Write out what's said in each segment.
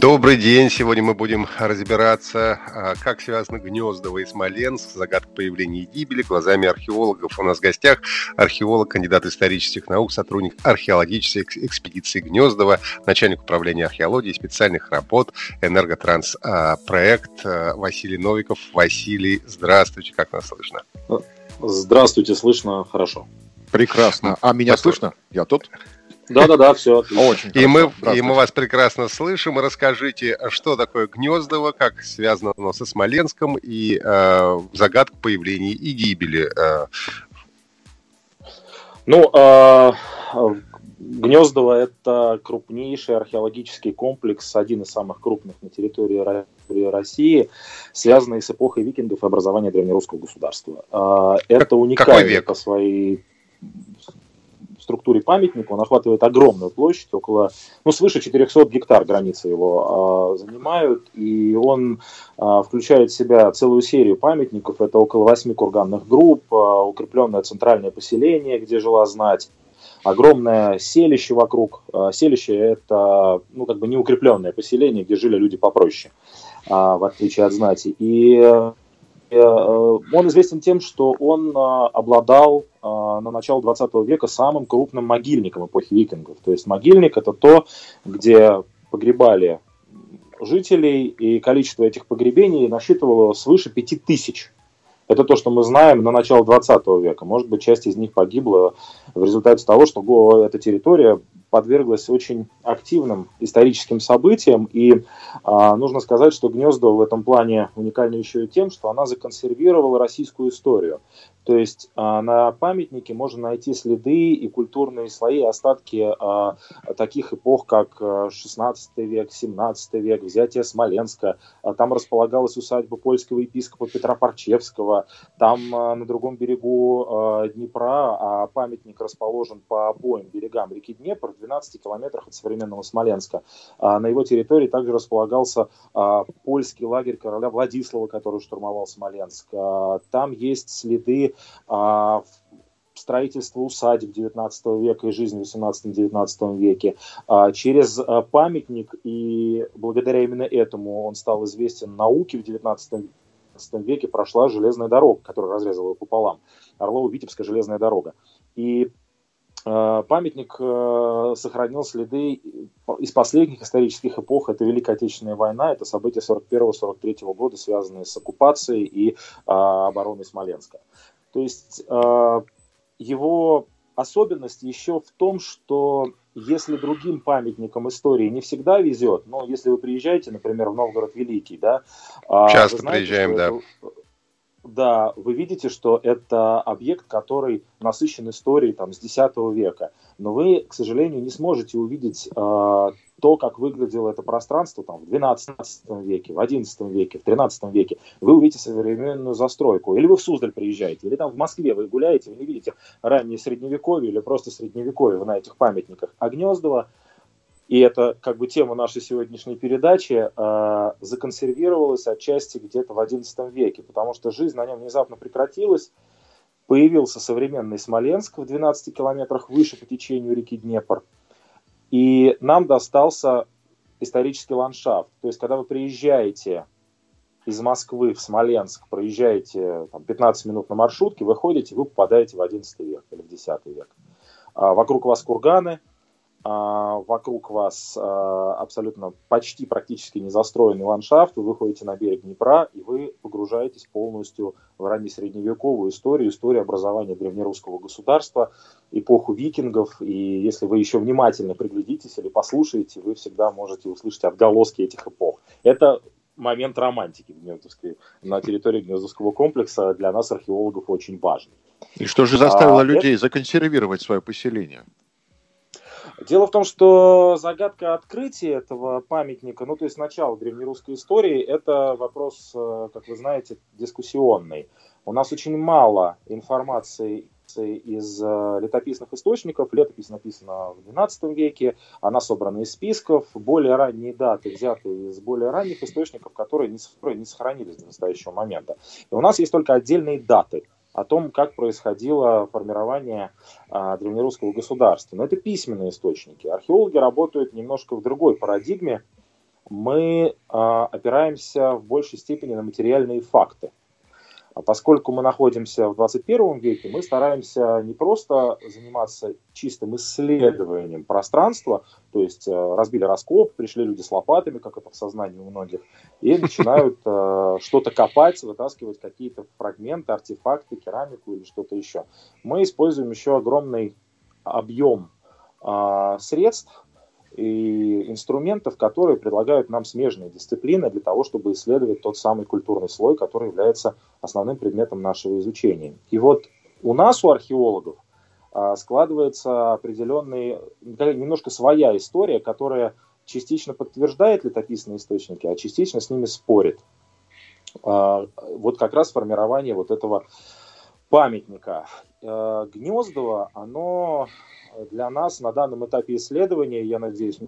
Добрый день. Сегодня мы будем разбираться, а, как связаны Гнездово и Смоленск, загадка появления и гибели глазами археологов. У нас в гостях археолог, кандидат исторических наук, сотрудник археологической экспедиции Гнездово, начальник управления археологии и специальных работ Энерготранс а, а, Василий Новиков. Василий, здравствуйте, как нас слышно? Здравствуйте, слышно хорошо. Прекрасно. А меня слышно? Я тут? Да-да-да, все Очень и мы, и мы вас прекрасно слышим. Расскажите, что такое Гнездово, как связано оно со Смоленском и э, загадка появления и гибели. Э. Ну, э, Гнездово – это крупнейший археологический комплекс, один из самых крупных на территории России, связанный с эпохой викингов и образования древнерусского государства. Э, это уникально по своей структуре памятника. Он охватывает огромную площадь, около, ну, свыше 400 гектар границы его э, занимают. И он э, включает в себя целую серию памятников. Это около восьми курганных групп, э, укрепленное центральное поселение, где жила знать огромное селище вокруг. Селище это, ну, как бы неукрепленное поселение, где жили люди попроще, в отличие от знати. И он известен тем, что он э, обладал э, на начало 20 века самым крупным могильником эпохи викингов. То есть могильник это то, где погребали жителей, и количество этих погребений насчитывало свыше 5000. Это то, что мы знаем на начало 20 века. Может быть, часть из них погибла в результате того, что эта территория подверглась очень активным историческим событиям. И а, нужно сказать, что Гнездо в этом плане уникально еще и тем, что она законсервировала российскую историю. То есть а, на памятнике можно найти следы и культурные слои, остатки а, таких эпох, как 16 а, век, 17 век, взятие Смоленска. Там располагалась усадьба польского епископа Петра Парчевского. Там на другом берегу Днепра, а памятник расположен по обоим берегам реки Днепр, в 12 километрах от современного Смоленска. На его территории также располагался польский лагерь короля Владислава, который штурмовал Смоленск. Там есть следы а, строительство усадеб 19 века и жизни в 18-19 веке. А, через а, памятник, и благодаря именно этому он стал известен науке в 19 веке, прошла железная дорога, которая разрезала его пополам. Орлово-Витебская железная дорога. И памятник сохранил следы из последних исторических эпох. Это Великая Отечественная война, это события 41-43 года, связанные с оккупацией и обороной Смоленска. То есть э, его особенность еще в том, что если другим памятникам истории не всегда везет, но если вы приезжаете, например, в Новгород Великий, да, а, часто знаете, приезжаем, да. Это, да, вы видите, что это объект, который насыщен историей там, с X века. Но вы, к сожалению, не сможете увидеть э, то, как выглядело это пространство там, в 12 веке, в 11 веке, в 13 веке. Вы увидите современную застройку. Или вы в Суздаль приезжаете, или там в Москве вы гуляете, вы не видите раннее средневековье или просто средневековье на этих памятниках. А Гнездово и это как бы тема нашей сегодняшней передачи, э, законсервировалась отчасти где-то в XI веке, потому что жизнь на нем внезапно прекратилась, появился современный Смоленск в 12 километрах выше по течению реки Днепр, и нам достался исторический ландшафт. То есть, когда вы приезжаете из Москвы в Смоленск, проезжаете там, 15 минут на маршрутке, вы ходите, вы попадаете в 11 век или в 10 век. А вокруг вас курганы, вокруг вас а, абсолютно почти практически незастроенный ландшафт, вы выходите на берег Днепра, и вы погружаетесь полностью в раннесредневековую историю, историю образования древнерусского государства, эпоху викингов, и если вы еще внимательно приглядитесь или послушаете, вы всегда можете услышать отголоски этих эпох. Это момент романтики Гнездовской, на территории Гнездовского комплекса для нас, археологов, очень важный. И что же заставило а, людей это... законсервировать свое поселение? Дело в том, что загадка открытия этого памятника, ну то есть начало древнерусской истории, это вопрос, э, как вы знаете, дискуссионный. У нас очень мало информации из э, летописных источников. Летопись написана в XII веке, она собрана из списков, более ранние даты взяты из более ранних источников, которые не, не сохранились до настоящего момента. И у нас есть только отдельные даты о том, как происходило формирование а, древнерусского государства. Но это письменные источники. Археологи работают немножко в другой парадигме. Мы а, опираемся в большей степени на материальные факты. А поскольку мы находимся в 21 веке, мы стараемся не просто заниматься чистым исследованием пространства, то есть э, разбили раскоп, пришли люди с лопатами, как это в сознании у многих, и начинают э, что-то копать, вытаскивать какие-то фрагменты, артефакты, керамику или что-то еще. Мы используем еще огромный объем э, средств, и инструментов, которые предлагают нам смежные дисциплины для того, чтобы исследовать тот самый культурный слой, который является основным предметом нашего изучения. И вот у нас, у археологов, а, складывается определенный, немножко своя история, которая частично подтверждает летописные источники, а частично с ними спорит. А, вот как раз формирование вот этого памятника. А, Гнездово, оно для нас на данном этапе исследования, я надеюсь,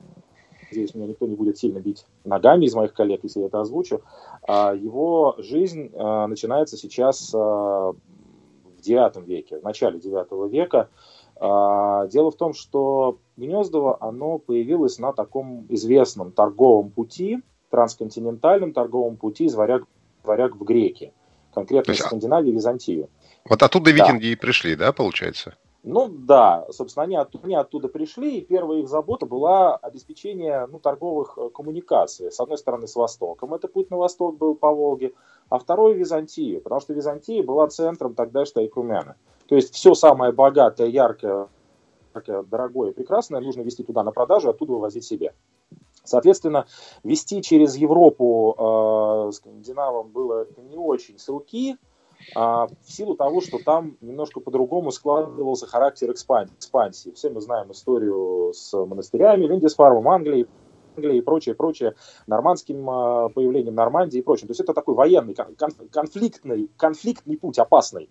надеюсь, меня никто не будет сильно бить ногами из моих коллег, если я это озвучу, а, его жизнь а, начинается сейчас а, в IX веке, в начале IX века. Дело в том, что Гнездово, оно появилось на таком известном торговом пути, трансконтинентальном торговом пути из Варяг, Варяг в Греки, конкретно из Скандинавии, Византию. Вот оттуда викинги да. и пришли, да, получается? Ну да, собственно, они, от, они оттуда пришли, и первая их забота была обеспечение ну, торговых э, коммуникаций. С одной стороны, с Востоком, это путь на восток был по Волге, а второй Византию, потому что Византия была центром тогдашней Икумена. То есть все самое богатое, яркое, дорогое, прекрасное нужно вести туда на продажу, оттуда вывозить себе. Соответственно, вести через Европу э, скандинавам было не очень с руки, а, в силу того, что там немножко по-другому складывался характер экспансии. Все мы знаем историю с монастырями, Линдисфармом, Англией, Англии и прочее, прочее, нормандским а, появлением Нормандии и прочее. То есть это такой военный, конфликтный, конфликтный путь, опасный.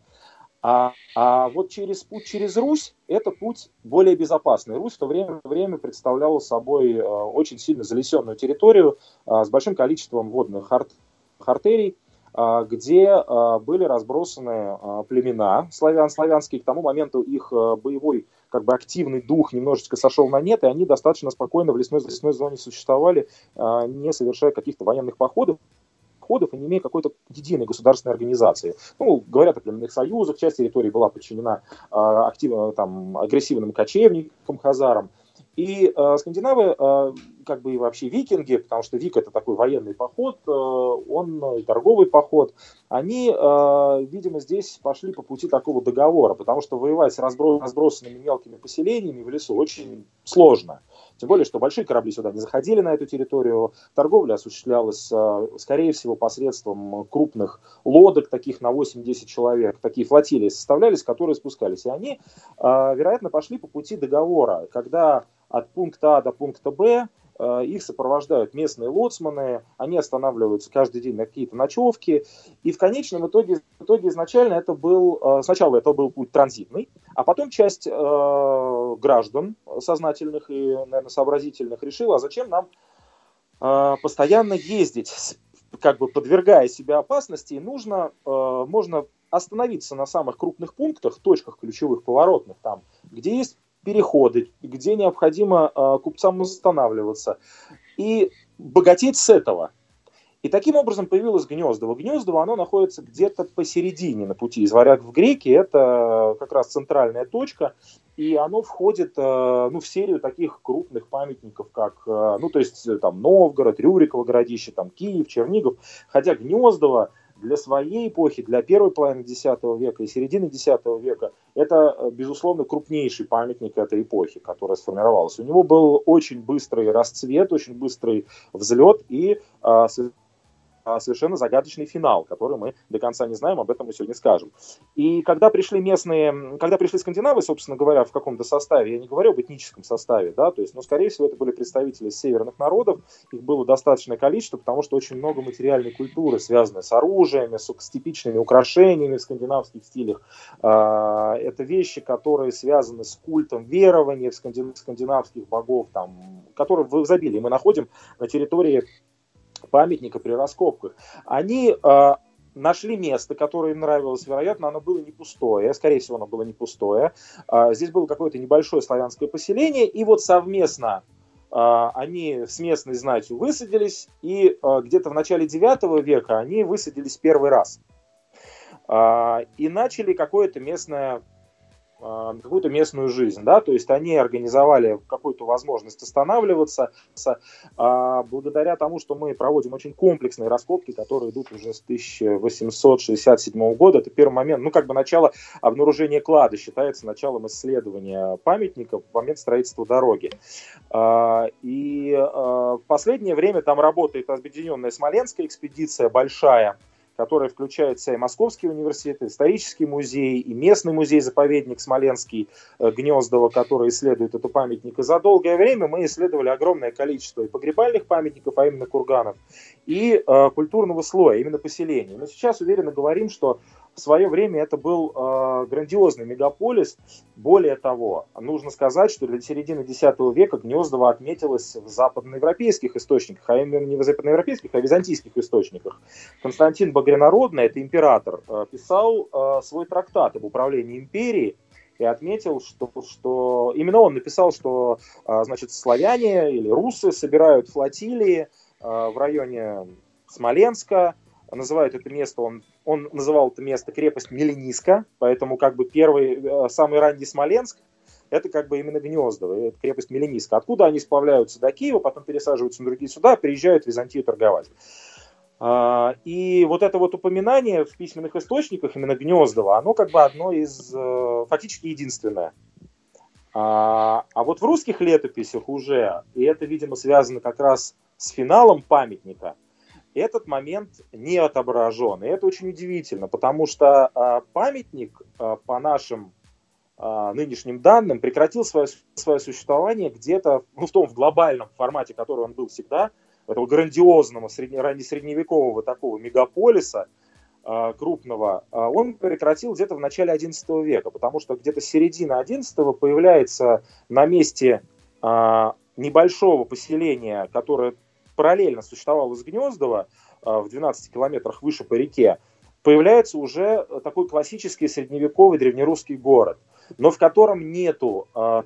А, а вот через путь через Русь, это путь более безопасный. Русь в то время, время представляла собой э, очень сильно залесенную территорию э, с большим количеством водных артерий, а, где а, были разбросаны а, племена славян, славянские. К тому моменту их боевой как бы активный дух немножечко сошел на нет, и они достаточно спокойно в лесной, лесной зоне существовали, не совершая каких-то военных походов ходов и не имея какой-то единой государственной организации. Ну, говорят о племенных союзах, часть территории была подчинена э, активно, там, агрессивным кочевникам, хазарам. И э, скандинавы, э, как бы и вообще викинги, потому что вик это такой военный поход, э, он и торговый поход, они, э, видимо, здесь пошли по пути такого договора, потому что воевать с разбро- разбросанными мелкими поселениями в лесу очень сложно. Тем более, что большие корабли сюда не заходили на эту территорию. Торговля осуществлялась, э, скорее всего, посредством крупных лодок, таких на 8-10 человек. Такие флотилии составлялись, которые спускались. И они, э, вероятно, пошли по пути договора, когда от пункта А до пункта Б э, их сопровождают местные лоцманы, они останавливаются каждый день на какие-то ночевки, и в конечном итоге, в итоге изначально это был, э, сначала это был путь транзитный, а потом часть э, граждан сознательных и, наверное, сообразительных решила, а зачем нам э, постоянно ездить, как бы подвергая себя опасности, и нужно, э, можно остановиться на самых крупных пунктах, точках ключевых, поворотных, там, где есть переходы, где необходимо э, купцам останавливаться, и богатеть с этого. И таким образом появилось Гнездово. Гнездово, оно находится где-то посередине на пути из Варяг в Греки. Это как раз центральная точка. И оно входит э, ну, в серию таких крупных памятников, как, э, ну, то есть, там, Новгород, Рюриково городище, там, Киев, Чернигов. Хотя Гнездово для своей эпохи, для первой половины X века и середины X века, это, э, безусловно, крупнейший памятник этой эпохи, которая сформировалась. У него был очень быстрый расцвет, очень быстрый взлет и а, совершенно загадочный финал, который мы до конца не знаем, об этом мы сегодня скажем. И когда пришли местные, когда пришли скандинавы, собственно говоря, в каком-то составе, я не говорю об этническом составе, да, то есть, но, скорее всего, это были представители северных народов, их было достаточное количество, потому что очень много материальной культуры, связанной с оружием, с, с типичными украшениями в скандинавских стилях. А, это вещи, которые связаны с культом верования в скандинавских богов, там, которые в изобилии мы находим на территории памятника при раскопках, они э, нашли место, которое им нравилось, вероятно, оно было не пустое, скорее всего, оно было не пустое. Э, здесь было какое-то небольшое славянское поселение, и вот совместно э, они с местной знатью высадились, и где-то в начале 9 века они высадились первый раз. И начали какое-то местное а, какую-то местную жизнь, да, то есть они организовали какую-то возможность останавливаться а, благодаря тому, что мы проводим очень комплексные раскопки, которые идут уже с 1867 года, это первый момент, ну, как бы начало обнаружения клада считается началом исследования памятника в момент строительства дороги. А, и в последнее время там работает объединенная Смоленская экспедиция, большая, которая включает в себя и Московский университет, и исторический музей, и местный музей-заповедник Смоленский э, Гнездово, который исследует эту памятник. И за долгое время мы исследовали огромное количество и погребальных памятников, а именно курганов, и э, культурного слоя, именно поселений. Но сейчас уверенно говорим, что в свое время это был э, грандиозный мегаполис. Более того, нужно сказать, что для середины X века Гнездово отметилось в западноевропейских источниках, а именно не в западноевропейских, а в византийских источниках. Константин Багрянародный, это император, э, писал э, свой трактат об управлении империей, и отметил, что, что именно он написал, что э, значит, славяне или русы собирают флотилии э, в районе Смоленска, называют это место, он, он называл это место крепость Мелениска, поэтому как бы первый, э, самый ранний Смоленск, это как бы именно Гнездово, это крепость Мелениска. Откуда они сплавляются до Киева, потом пересаживаются на другие суда, приезжают в Византию торговать. А, и вот это вот упоминание в письменных источниках, именно Гнездово, оно как бы одно из, э, фактически единственное. А, а вот в русских летописях уже, и это, видимо, связано как раз с финалом памятника – этот момент не отображен. И это очень удивительно, потому что э, памятник э, по нашим э, нынешним данным прекратил свое, свое существование где-то ну, в том в глобальном формате, который он был всегда, этого грандиозного средне, раннесредневекового такого мегаполиса э, крупного, э, он прекратил где-то в начале XI века, потому что где-то с середины XI появляется на месте э, небольшого поселения, которое параллельно существовал из Гнездова а, в 12 километрах выше по реке, появляется уже такой классический средневековый древнерусский город, но в котором нету а,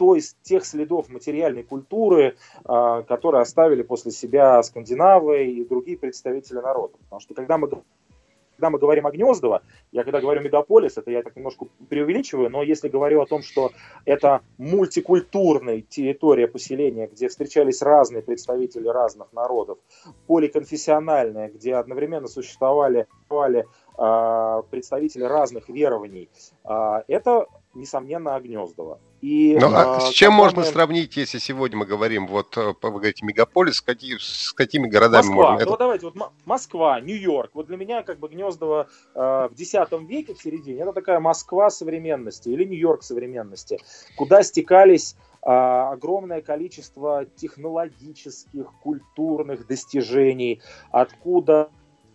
то из тех следов материальной культуры, а, которые оставили после себя скандинавы и другие представители народа. Потому что когда мы когда мы говорим о Гнездово, я когда говорю мегаполис, это я так немножко преувеличиваю, но если говорю о том, что это мультикультурная территория поселения, где встречались разные представители разных народов, поликонфессиональная, где одновременно существовали, э, представители разных верований, э, это несомненно, Огнездово. И, ну, а, а с чем можно мы... сравнить, если сегодня мы говорим, вот, э, вы говорите, мегаполис, с, какие, с какими городами Москва. можно? Ну, это... давайте, вот Москва, Нью-Йорк. Вот для меня, как бы, Гнездово э, в X веке, в середине, это такая Москва современности или Нью-Йорк современности, куда стекались э, огромное количество технологических, культурных достижений, откуда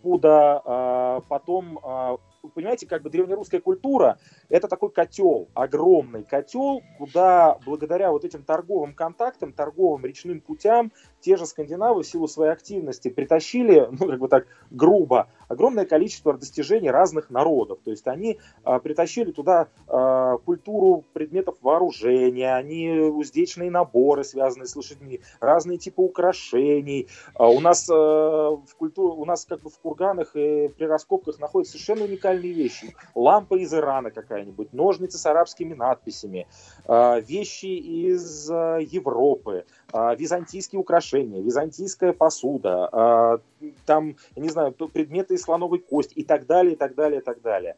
откуда э, потом э, понимаете, как бы древнерусская культура – это такой котел, огромный котел, куда благодаря вот этим торговым контактам, торговым речным путям те же скандинавы в силу своей активности притащили, ну, как бы так грубо, огромное количество достижений разных народов. То есть они а, притащили туда а, культуру предметов вооружения, они уздечные наборы, связанные с лошадьми, разные типы украшений. А, у нас а, в культуре, у нас как бы в курганах и при раскопках находятся совершенно уникальные вещи. Лампа из Ирана какая-нибудь, ножницы с арабскими надписями, а, вещи из а, Европы, а, византийские украшения, византийская посуда, там, не знаю, предметы из слоновой кости и так далее, и так далее, и так далее.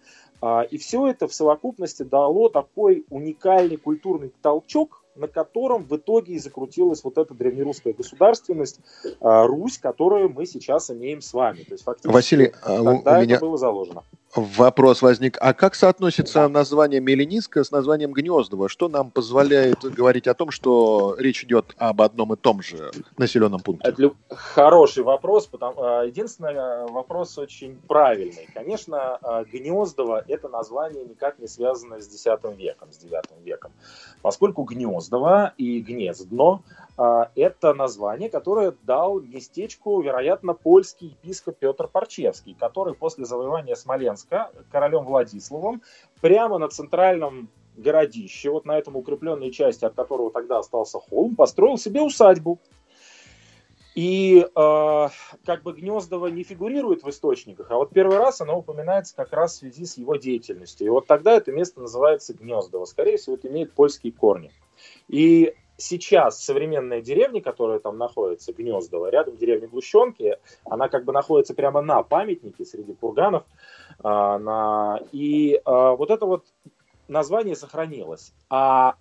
И все это в совокупности дало такой уникальный культурный толчок на котором в итоге и закрутилась вот эта древнерусская государственность, Русь, которую мы сейчас имеем с вами. То есть фактически Василий, тогда у меня... это было заложено. Вопрос возник, а как соотносится название Мелениска с названием Гнездово? Что нам позволяет говорить о том, что речь идет об одном и том же населенном пункте? Это хороший вопрос. Потому... А, единственный а, вопрос очень правильный. Конечно, а, Гнездово – это название никак не связано с X веком, с IX веком. Поскольку Гнездово и Гнездно – это название, которое дал местечку, вероятно, польский епископ Петр Парчевский, который после завоевания Смоленска королем Владиславом прямо на центральном городище, вот на этом укрепленной части, от которого тогда остался холм, построил себе усадьбу. И э, как бы Гнездово не фигурирует в источниках, а вот первый раз оно упоминается как раз в связи с его деятельностью. И вот тогда это место называется Гнездово. Скорее всего, это имеет польские корни. И сейчас современная деревня, которая там находится, Гнездово, рядом деревня Глущенки, она как бы находится прямо на памятнике среди курганов. Э, на... И э, вот это вот название сохранилось. А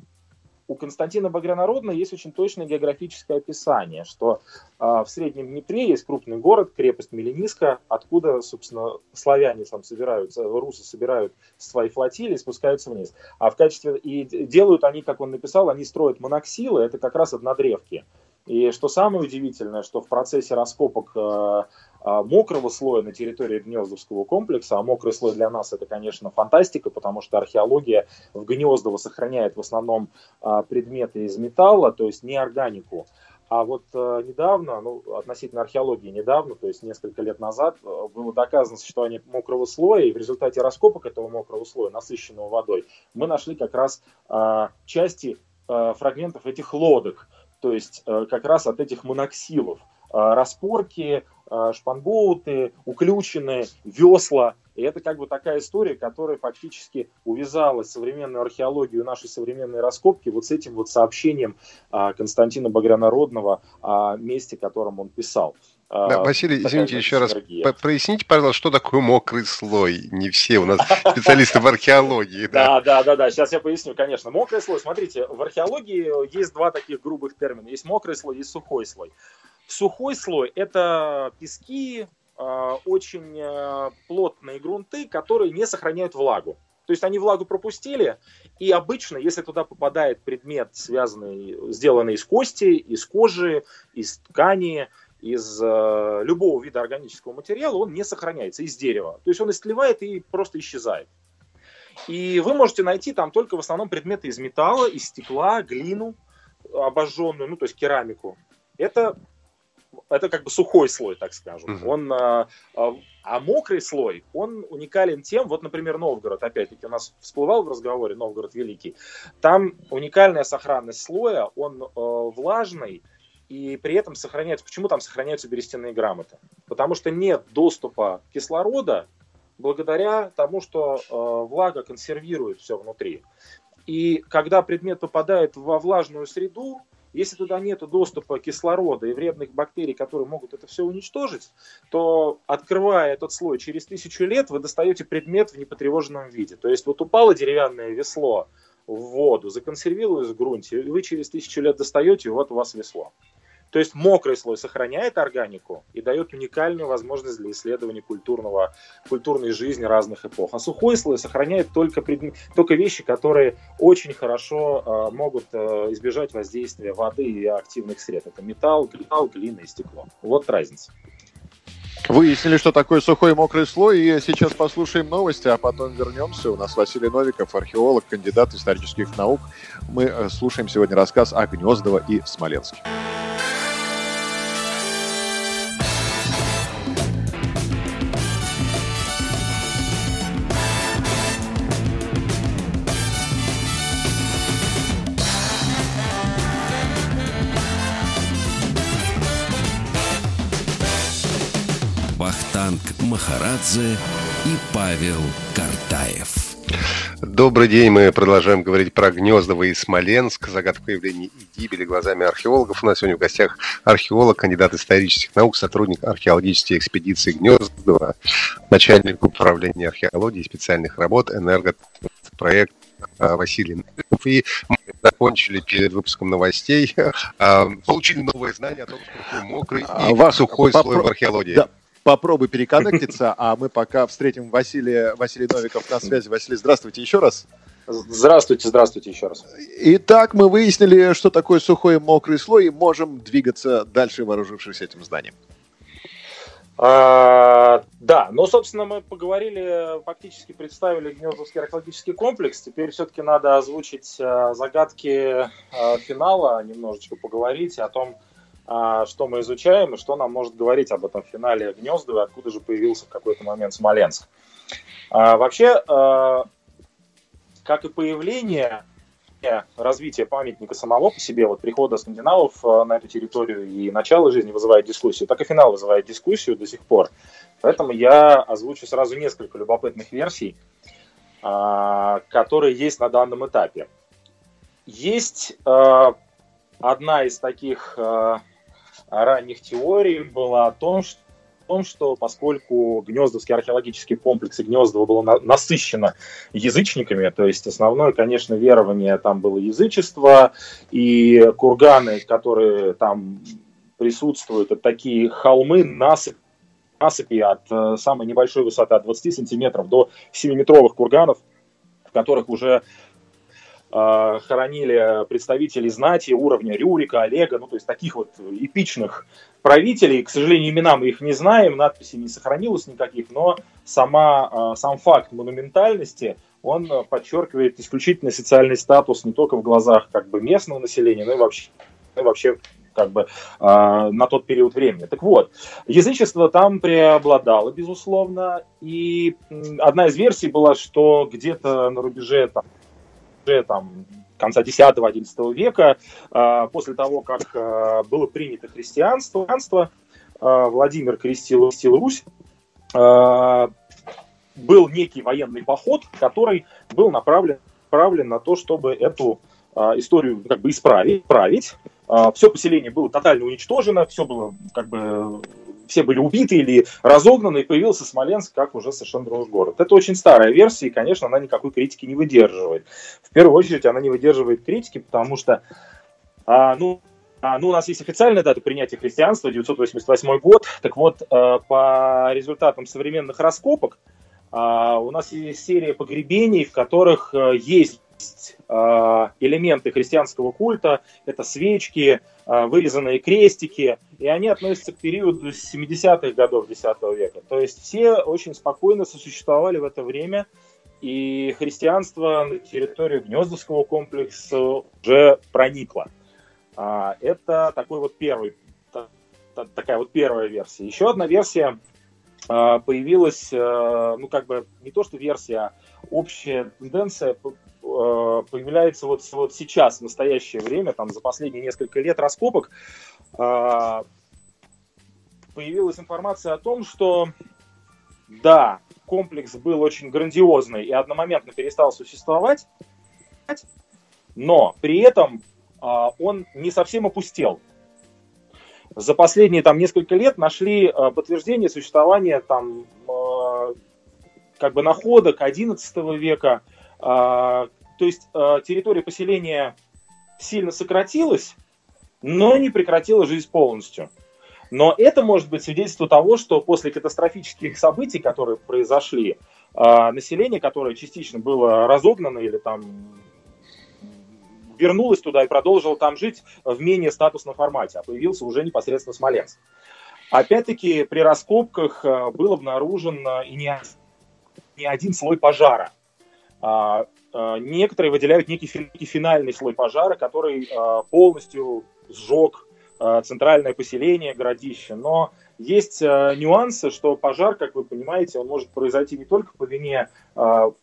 у Константина Багрянародна есть очень точное географическое описание, что э, в Среднем Днепре есть крупный город, крепость Мелениска, откуда, собственно, славяне там собираются, русы собирают свои флотилии спускаются вниз. А в качестве, и делают они, как он написал, они строят моноксилы, это как раз однодревки. И что самое удивительное, что в процессе раскопок а, мокрого слоя на территории Гнездовского комплекса, а мокрый слой для нас это, конечно, фантастика, потому что археология в Гнездово сохраняет в основном а, предметы из металла, то есть не органику. А вот э, недавно, ну, относительно археологии недавно, то есть несколько лет назад, э, было доказано существование мокрого слоя, и в результате раскопок этого мокрого слоя, насыщенного водой, мы нашли как раз э, части фрагментов этих лодок, то есть э, как раз от этих моноксилов. Распорки, шпангоуты, уключенные, весла. И это как бы такая история, которая фактически увязалась современную археологию, нашей современной раскопки вот с этим вот сообщением Константина Багрянародного о месте, котором он писал. Да, Василий, извините еще раз, проясните, пожалуйста, что такое мокрый слой? Не все у нас специалисты в археологии. Да, да, да, да, сейчас я поясню, конечно. Мокрый слой, смотрите, в археологии есть два таких грубых термина. Есть мокрый слой, есть сухой слой. Сухой слой – это пески, а, очень а, плотные грунты, которые не сохраняют влагу. То есть они влагу пропустили, и обычно, если туда попадает предмет, связанный, сделанный из кости, из кожи, из ткани, из э, любого вида органического материала, он не сохраняется, из дерева. То есть он истлевает и просто исчезает. И вы можете найти там только в основном предметы из металла, из стекла, глину обожженную, ну то есть керамику. Это это как бы сухой слой, так скажем. Угу. Он, а, а, а мокрый слой, он уникален тем, вот, например, Новгород, опять-таки, у нас всплывал в разговоре Новгород Великий, там уникальная сохранность слоя, он э, влажный, и при этом сохраняется, почему там сохраняются берестяные грамоты? Потому что нет доступа кислорода благодаря тому, что э, влага консервирует все внутри. И когда предмет попадает во влажную среду, если туда нет доступа кислорода и вредных бактерий, которые могут это все уничтожить, то открывая этот слой через тысячу лет, вы достаете предмет в непотревоженном виде. То есть вот упало деревянное весло в воду, законсервировалось в грунте, и вы через тысячу лет достаете, и вот у вас весло. То есть мокрый слой сохраняет органику и дает уникальную возможность для исследования культурного, культурной жизни разных эпох. А сухой слой сохраняет только, предмет, только вещи, которые очень хорошо э, могут э, избежать воздействия воды и активных сред. Это металл, металл, глина и стекло. Вот разница. Выяснили, что такое сухой и мокрый слой, и сейчас послушаем новости, а потом вернемся. У нас Василий Новиков, археолог, кандидат исторических наук. Мы э, слушаем сегодня рассказ о Гнездово и Смоленске. Махарадзе и Павел Картаев. Добрый день, мы продолжаем говорить про Гнездово и Смоленск, загадку появления и гибели глазами археологов. У нас сегодня в гостях археолог, кандидат исторических наук, сотрудник археологической экспедиции Гнездово, начальник управления археологии и специальных работ, энергопроект Василий. И закончили перед выпуском новостей, а, получили новые знания о том, что мокрый а, и сухой слой в археологии. Да попробуй переконнектиться, а мы пока встретим Василия, Василий Новиков на связи. Василий, здравствуйте еще раз. Здравствуйте, здравствуйте еще раз. Итак, мы выяснили, что такое сухой и мокрый слой, и можем двигаться дальше, вооружившись этим знанием. А, да, ну, собственно, мы поговорили, фактически представили Гнездовский археологический комплекс. Теперь все-таки надо озвучить а, загадки а, финала, немножечко поговорить о том, а, что мы изучаем и что нам может говорить об этом финале Гнездова, откуда же появился в какой-то момент Смоленск. А, вообще, а, как и появление развитие памятника самого по себе, вот прихода скандинавов э, на эту территорию и начало жизни вызывает дискуссию, так и финал вызывает дискуссию до сих пор. Поэтому я озвучу сразу несколько любопытных версий, а, которые есть на данном этапе. Есть э, одна из таких э, ранних теорий была о том, что том, что поскольку Гнездовский археологический комплекс и Гнездово было на, насыщено язычниками, то есть основное, конечно, верование там было язычество, и курганы, которые там присутствуют, это такие холмы, насыпи, насыпи от э, самой небольшой высоты, от 20 сантиметров до 7-метровых курганов, в которых уже хоронили представителей знати уровня Рюрика, Олега, ну то есть таких вот эпичных правителей. К сожалению, имена мы их не знаем, надписей не сохранилось никаких, но сама, э, сам факт монументальности, он подчеркивает исключительно социальный статус не только в глазах как бы местного населения, но и вообще, и вообще как бы э, на тот период времени. Так вот, язычество там преобладало, безусловно, и одна из версий была, что где-то на рубеже там, там конца X-XI века, э, после того, как э, было принято христианство, э, Владимир крестил, крестил Русь, был некий военный поход, который был направлен, направлен на то, чтобы эту историю как бы исправить. Все поселение было тотально уничтожено, все было как бы все были убиты или разогнаны, и появился Смоленск как уже совершенно другой город. Это очень старая версия, и, конечно, она никакой критики не выдерживает. В первую очередь она не выдерживает критики, потому что, а, ну, а, ну, у нас есть официальная дата принятия христианства, 988 год. Так вот, а, по результатам современных раскопок, а, у нас есть серия погребений, в которых а, а, элементы христианского культа, это свечки, а, вырезанные крестики, и они относятся к периоду 70-х годов X века. То есть все очень спокойно сосуществовали в это время, и христианство на территорию Гнездовского комплекса уже проникло. А, это такой вот первый, такая вот первая версия. Еще одна версия появилась, ну как бы не то что версия, общая тенденция Э, появляется вот, вот сейчас, в настоящее время, там за последние несколько лет раскопок, э, появилась информация о том, что да, комплекс был очень грандиозный и одномоментно перестал существовать, но при этом э, он не совсем опустел. За последние там несколько лет нашли подтверждение существования там как бы находок XI века, то есть э, территория поселения сильно сократилась, но не прекратила жизнь полностью. Но это может быть свидетельство того, что после катастрофических событий, которые произошли, э, население, которое частично было разогнано или там вернулось туда и продолжило там жить в менее статусном формате, а появился уже непосредственно Смоленск. Опять-таки при раскопках э, был обнаружен и не, не один слой пожара. А, а, некоторые выделяют некий финальный слой пожара, который а, полностью сжег центральное поселение, городище. Но есть нюансы, что пожар, как вы понимаете, он может произойти не только по вине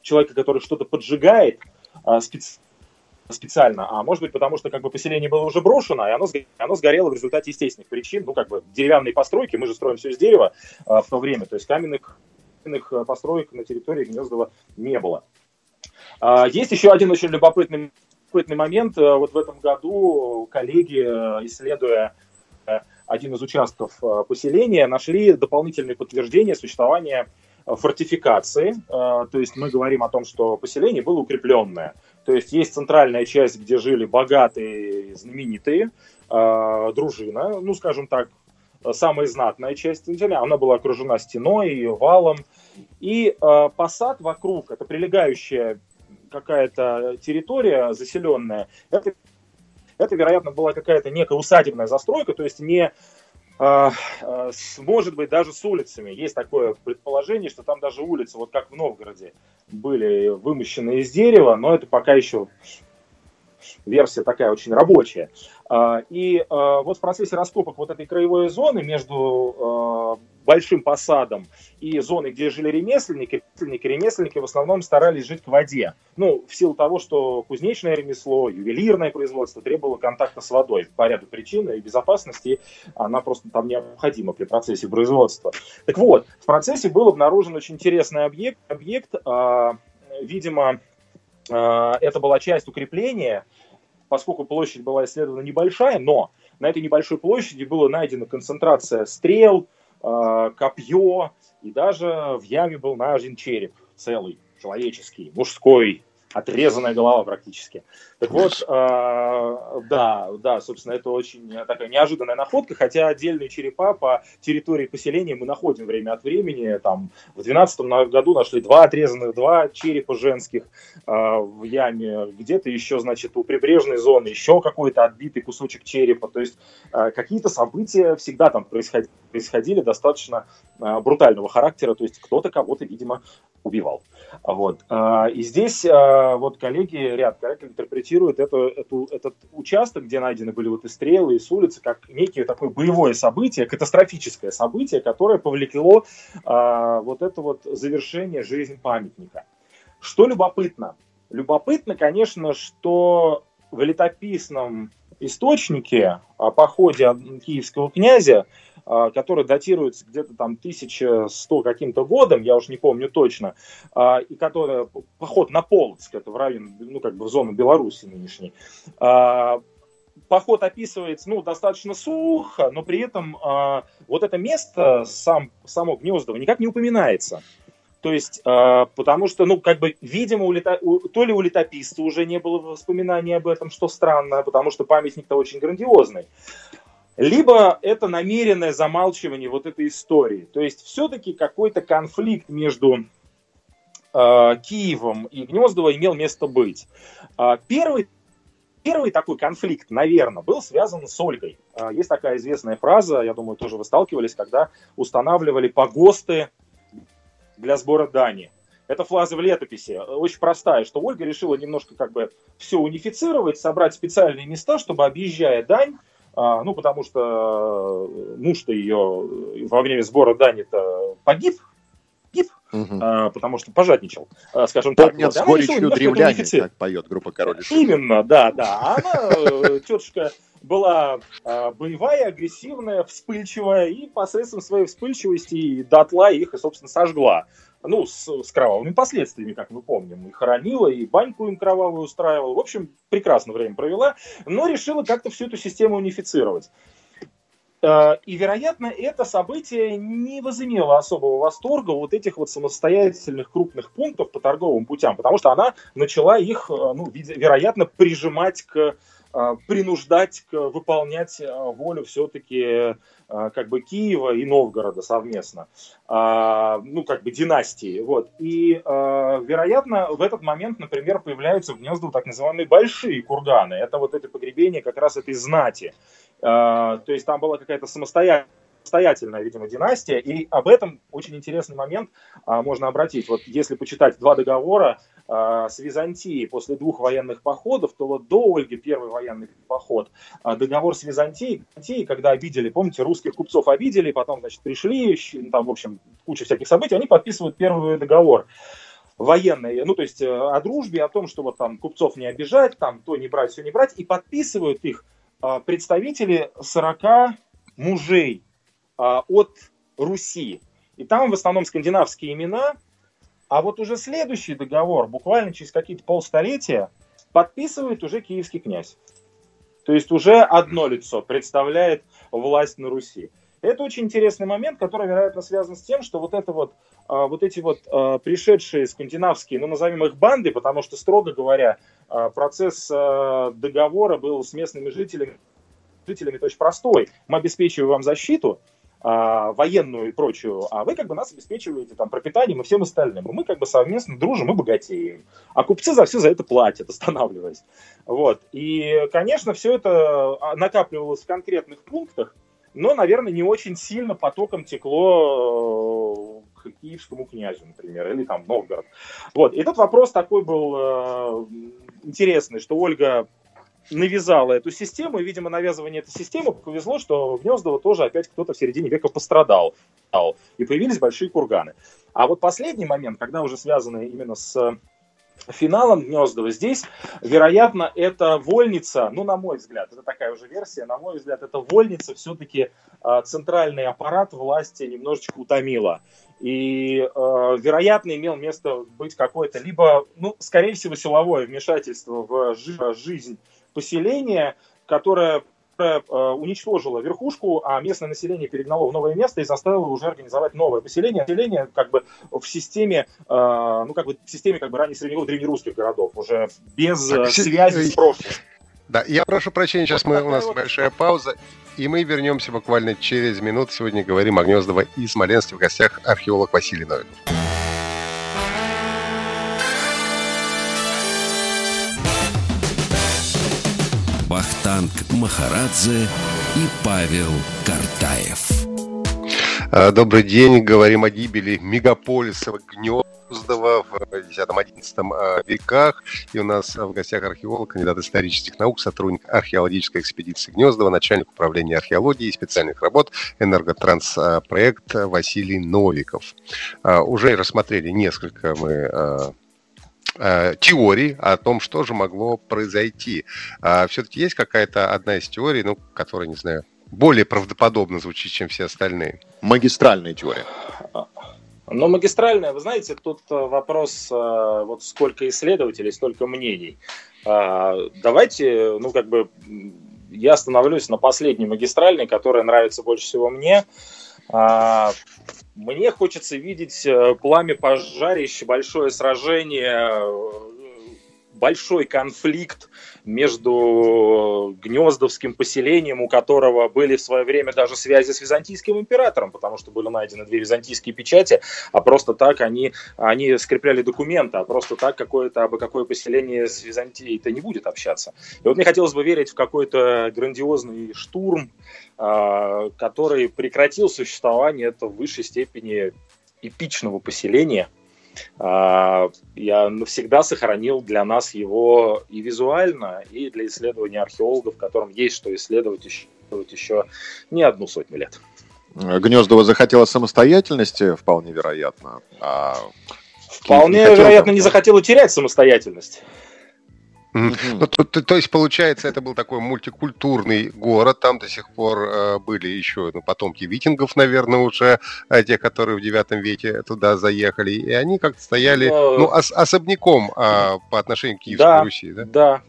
человека, который что-то поджигает специально, а может быть потому, что как бы поселение было уже брошено, и оно, оно сгорело в результате естественных причин. Ну, как бы деревянные постройки, мы же строим все из дерева в то время, то есть каменных, каменных построек на территории Гнездова не было. А, есть еще один очень любопытный, любопытный момент. Э, вот в этом году коллеги, э, исследуя э, один из участков поселения, нашли дополнительные подтверждения существования фортификации, то есть мы говорим о том, что поселение было укрепленное. То есть есть центральная часть, где жили богатые, знаменитые, дружина, ну, скажем так, самая знатная часть Интеля, она была окружена стеной и валом. И э, посад вокруг, это прилегающая какая-то территория заселенная, это, это, вероятно, была какая-то некая усадебная застройка, то есть не э, э, может быть, даже с улицами. Есть такое предположение, что там даже улицы, вот как в Новгороде, были вымощены из дерева, но это пока еще версия такая очень рабочая. А, и а, вот в процессе раскопок вот этой краевой зоны между а, большим посадом и зоной, где жили ремесленники, ремесленники, ремесленники в основном старались жить к воде. Ну, в силу того, что кузнечное ремесло, ювелирное производство требовало контакта с водой по ряду причин и безопасности, она просто там необходима при процессе производства. Так вот, в процессе был обнаружен очень интересный объект, объект видимо, это была часть укрепления, поскольку площадь была исследована небольшая, но на этой небольшой площади была найдена концентрация стрел, э, копье, и даже в яме был найден череп целый, человеческий, мужской, отрезанная голова практически. Так вот, э, да, да, собственно, это очень такая неожиданная находка, хотя отдельные черепа по территории поселения мы находим время от времени. Там в 2012 году нашли два отрезанных, два черепа женских э, в яме, где-то еще, значит, у прибрежной зоны еще какой-то отбитый кусочек черепа. То есть э, какие-то события всегда там происходили, происходили достаточно э, брутального характера, то есть кто-то кого-то, видимо, убивал. Вот. И здесь вот коллеги, ряд коллег интерпретируют это, эту, этот участок, где найдены были вот и стрелы, и с улицы, как некое такое боевое событие, катастрофическое событие, которое повлекло а, вот это вот завершение жизни памятника. Что любопытно? Любопытно, конечно, что в летописном источнике о походе киевского князя а, который датируется где-то там 1100 каким-то годом, я уж не помню точно, а, и который поход на Полоцк, это в район, ну как бы в зону Беларуси нынешней, а, поход описывается, ну, достаточно сухо, но при этом вот это место, сам, само Гнездово, никак не упоминается. То есть, э, потому что, ну, как бы, видимо, у лето... у... то ли у летописца уже не было воспоминаний об этом, что странно, потому что памятник-то очень грандиозный либо это намеренное замалчивание вот этой истории. То есть все-таки какой-то конфликт между э, Киевом и Гнездово имел место быть. Э, первый Первый такой конфликт, наверное, был связан с Ольгой. А, есть такая известная фраза, я думаю, тоже вы сталкивались, когда устанавливали погосты для сбора дани. Эта фраза в летописи очень простая, что Ольга решила немножко как бы все унифицировать, собрать специальные места, чтобы, объезжая дань, ну, потому что э, муж-то ее во время сбора дани-то погиб, погиб, угу. а, потому что пожадничал, а, скажем так. Помнят вот. с горечью древляне, как поет группа Король Именно, да, да. А она, э, тетушка, была а, боевая, агрессивная, вспыльчивая, и посредством своей вспыльчивости дотла их, и, собственно, сожгла ну, с, с кровавыми последствиями, как мы помним. И хоронила, и баньку им кровавую устраивала. В общем, прекрасно время провела, но решила как-то всю эту систему унифицировать. Э, и, вероятно, это событие не возымело особого восторга вот этих вот самостоятельных крупных пунктов по торговым путям, потому что она начала их, э, ну, вероятно, прижимать к а, принуждать выполнять а, волю все-таки как бы Киева и Новгорода совместно, ну как бы династии, вот. И вероятно в этот момент, например, появляются в гнезду так называемые большие курганы. Это вот эти погребения как раз этой знати. То есть там была какая-то самостоятельная самостоятельная, видимо, династия, и об этом очень интересный момент а, можно обратить. Вот если почитать два договора а, с Византией после двух военных походов, то вот до Ольги первый военный поход, а, договор с Византией, когда обидели, помните, русских купцов обидели, потом, значит, пришли, там, в общем, куча всяких событий, они подписывают первый договор военные, ну, то есть э, о дружбе, о том, что вот там купцов не обижать, там то не брать, все не брать, и подписывают их представители 40 мужей от Руси. И там в основном скандинавские имена. А вот уже следующий договор, буквально через какие-то полстолетия, подписывает уже киевский князь. То есть уже одно лицо представляет власть на Руси. Это очень интересный момент, который, вероятно, связан с тем, что вот эта вот а, вот эти вот а, пришедшие скандинавские, ну, назовем их банды, потому что, строго говоря, а, процесс договора был с местными жителями, жителями есть простой. Мы обеспечиваем вам защиту, военную и прочую, а вы как бы нас обеспечиваете там пропитанием и всем остальным. И мы как бы совместно дружим и богатеем. А купцы за все за это платят, останавливаясь. Вот. И, конечно, все это а, накапливалось в конкретных пунктах, но, наверное, не очень сильно потоком текло э, к киевскому князю, например, или там Новгород. Вот. И этот вопрос такой был э, интересный, что Ольга навязала эту систему, и, видимо, навязывание этой системы повезло, что в Гнездово тоже опять кто-то в середине века пострадал, и появились большие курганы. А вот последний момент, когда уже связаны именно с финалом Гнездова здесь, вероятно, это вольница, ну, на мой взгляд, это такая уже версия, на мой взгляд, это вольница все-таки э, центральный аппарат власти немножечко утомила. И, э, вероятно, имел место быть какое-то либо, ну, скорее всего, силовое вмешательство в жизнь поселение, которое э, уничтожило верхушку, а местное население перегнало в новое место и заставило уже организовать новое поселение. Население как бы в системе, э, ну как бы в системе как бы ранее средневековых древнерусских городов, уже без так, связи с прошлым. Да, я прошу прощения, сейчас мы, у нас большая пауза, и мы вернемся буквально через минуту. Сегодня говорим о Гнездово и Смоленске в гостях археолог Василий Новиков. Вахтанг Махарадзе и Павел Картаев. А, добрый день. Говорим о гибели мегаполиса Гнездова в 10-11 а, веках. И у нас в гостях археолог, кандидат исторических наук, сотрудник археологической экспедиции Гнездова, начальник управления археологии и специальных работ энерготранспроект Василий Новиков. А, уже рассмотрели несколько мы теорий о том, что же могло произойти. А все-таки есть какая-то одна из теорий, ну, которая, не знаю, более правдоподобно звучит, чем все остальные? Магистральная теория. Ну, магистральная, вы знаете, тут э, вопрос, э, вот сколько исследователей, столько мнений. А, давайте, ну, как бы, я остановлюсь на последней магистральной, которая нравится больше всего мне. А, мне хочется видеть э, пламя пожарищ, большое сражение, э, большой конфликт между гнездовским поселением, у которого были в свое время даже связи с византийским императором, потому что были найдены две византийские печати, а просто так они, они скрепляли документы, а просто так какое-то, абы какое поселение с Византией-то не будет общаться. И вот мне хотелось бы верить в какой-то грандиозный штурм, а, который прекратил существование этого в высшей степени эпичного поселения – я навсегда сохранил для нас его и визуально, и для исследования археологов, которым есть что исследовать еще, еще не одну сотню лет. Гнездово захотело самостоятельности, вполне вероятно. А вполне вероятно, не захотело терять самостоятельность. Mm-hmm. Ну, то, то, то есть, получается, это был такой мультикультурный город, там до сих пор э, были еще ну, потомки викингов, наверное, уже, э, те, которые в девятом веке туда заехали, и они как-то стояли, Но... ну, ос- особняком э, по отношению к Киевской да, Руси, да? Да,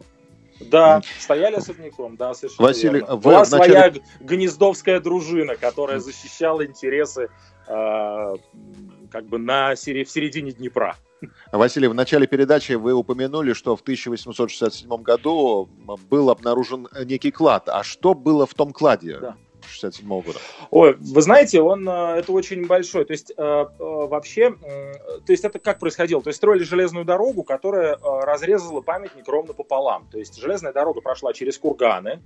да, стояли особняком, да, совершенно Василий, верно. Была вначале... своя гнездовская дружина, которая защищала интересы э, как бы на, в середине Днепра. Василий, в начале передачи вы упомянули, что в 1867 году был обнаружен некий клад. А что было в том кладе? Да. 67 года? Ой, вы знаете, он э, это очень большой. То есть э, э, вообще, то есть это как происходило? То есть строили железную дорогу, которая разрезала памятник ровно пополам. То есть железная дорога прошла через курганы,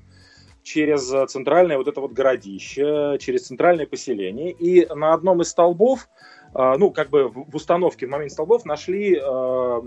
через центральное вот это вот городище, через центральное поселение. И на одном из столбов ну, как бы в установке в момент столбов нашли э,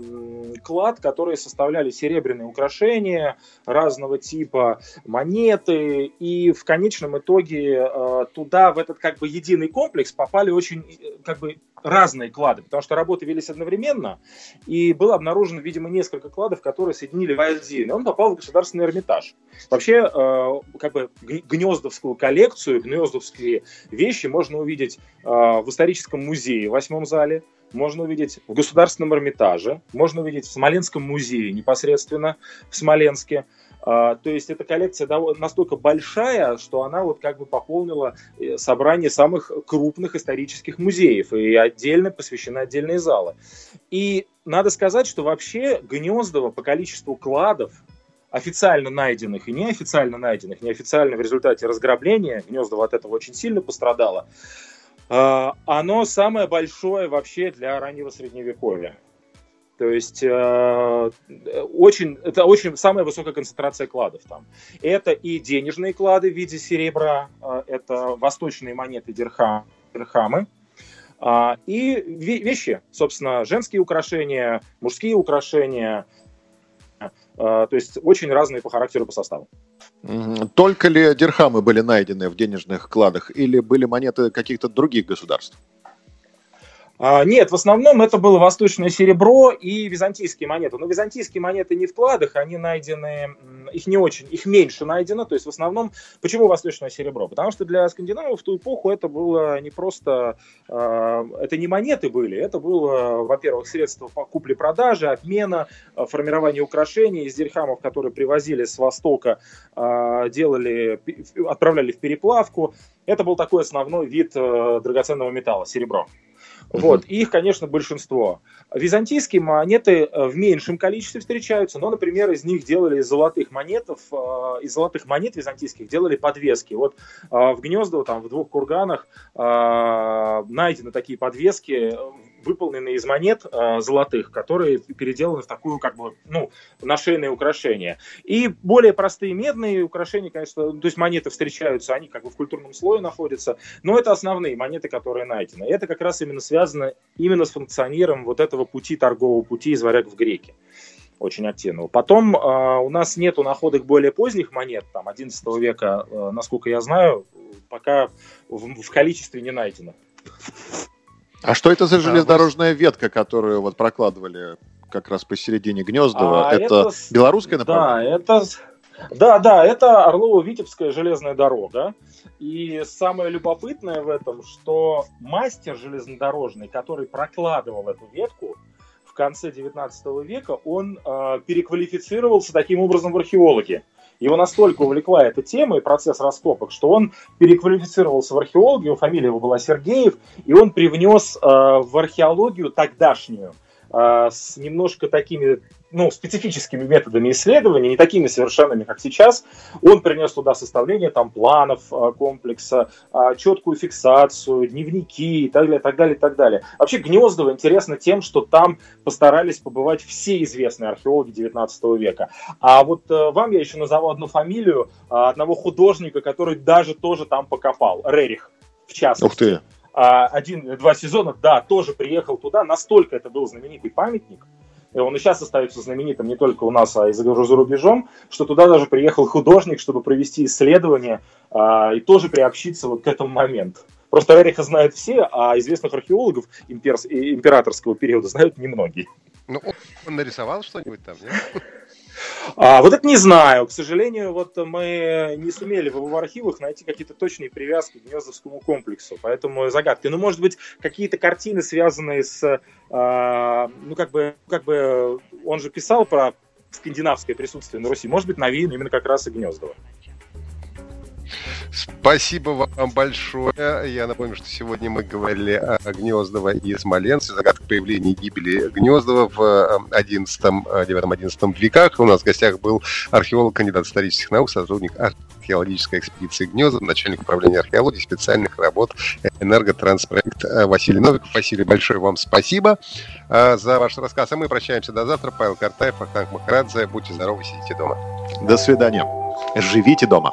клад, которые составляли серебряные украшения разного типа, монеты, и в конечном итоге э, туда, в этот как бы единый комплекс попали очень как бы разные клады, потому что работы велись одновременно, и было обнаружено, видимо, несколько кладов, которые соединили в один, и он попал в Государственный Эрмитаж. Вообще, э, как бы гнездовскую коллекцию, гнездовские вещи можно увидеть э, в историческом музее в восьмом зале, можно увидеть в Государственном Эрмитаже, можно увидеть в Смоленском музее непосредственно в Смоленске. То есть эта коллекция настолько большая, что она вот как бы пополнила э, собрание самых крупных исторических музеев и отдельно посвящена отдельные залы. И надо сказать, что вообще Гнездово по количеству кладов официально найденных и неофициально найденных, неофициально в результате разграбления, Гнездово от этого очень сильно пострадало, а, оно самое большое вообще для раннего средневековья. То есть э, очень, это очень самая высокая концентрация кладов там. Это и денежные клады в виде серебра, э, это восточные монеты дирхам, дирхамы, э, и вещи, собственно, женские украшения, мужские украшения, э, то есть очень разные по характеру, по составу. Только ли дирхамы были найдены в денежных кладах или были монеты каких-то других государств? А, нет, в основном это было восточное серебро и византийские монеты. Но византийские монеты не в кладах, они найдены, их не очень, их меньше найдено. То есть в основном, почему восточное серебро? Потому что для скандинавов в ту эпоху это было не просто, а, это не монеты были, это было, во-первых, средство по купле-продаже, обмена, а, формирования украшений из дирхамов, которые привозили с Востока, делали, отправляли в переплавку. Это был такой основной вид драгоценного металла, серебро. Вот, их, конечно, большинство. Византийские монеты э, в меньшем количестве встречаются, но, например, из них делали из золотых монетов, э, из золотых монет византийских делали подвески. Вот э, в Гнездово, там, в двух курганах найдены такие подвески выполненные из монет э, золотых, которые переделаны в такую, как бы, ну, нашейное украшение. И более простые медные украшения, конечно, то есть монеты встречаются, они как бы в культурном слое находятся, но это основные монеты, которые найдены. Это как раз именно связано именно с функционированием вот этого пути, торгового пути из варяг в греки очень активного. Потом э, у нас нету находок более поздних монет, там 11 века, э, насколько я знаю, пока в, в количестве не найдено. А что это за железнодорожная ветка, которую вот прокладывали как раз посередине Гнездова? А это, это белорусская направление? Да, это да, да, это Орлово-Витебская железная дорога. И самое любопытное в этом, что мастер железнодорожный, который прокладывал эту ветку в конце 19 века, он э, переквалифицировался таким образом в археологи. Его настолько увлекла эта тема и процесс раскопок, что он переквалифицировался в археологию, фамилия его была Сергеев, и он привнес э, в археологию тогдашнюю э, с немножко такими ну, специфическими методами исследования, не такими совершенными, как сейчас, он принес туда составление там, планов а, комплекса, а, четкую фиксацию, дневники и так далее, так далее, так далее. Вообще Гнездово интересно тем, что там постарались побывать все известные археологи 19 века. А вот э, вам я еще назову одну фамилию а, одного художника, который даже тоже там покопал, Рерих, в частности. Ух ты! один-два сезона, да, тоже приехал туда, настолько это был знаменитый памятник, и он и сейчас остается знаменитым не только у нас, а и за, за рубежом, что туда даже приехал художник, чтобы провести исследование а, и тоже приобщиться вот к этому моменту. Просто Рериха знают все, а известных археологов импер... императорского периода знают немногие. Ну, он нарисовал что-нибудь там, нет? А, вот это не знаю. К сожалению, вот мы не сумели в его архивах найти какие-то точные привязки к Гнездовскому комплексу. Поэтому загадки. Ну, может быть, какие-то картины, связанные с... А, ну, как бы, как бы он же писал про скандинавское присутствие на Руси. Может быть, навеяно именно как раз и Гнездово. Спасибо вам большое. Я напомню, что сегодня мы говорили о Гнездово и Смоленске, загадка появления и гибели Гнездова в 11-9-11 веках. У нас в гостях был археолог, кандидат исторических наук, сотрудник археологической экспедиции Гнездова, начальник управления археологии специальных работ энерготранспроект Василий Новиков. Василий, большое вам спасибо э, за ваш рассказ. А мы прощаемся до завтра. Павел Картаев, Ахтанг Махарадзе. Будьте здоровы, сидите дома. До свидания. Живите дома.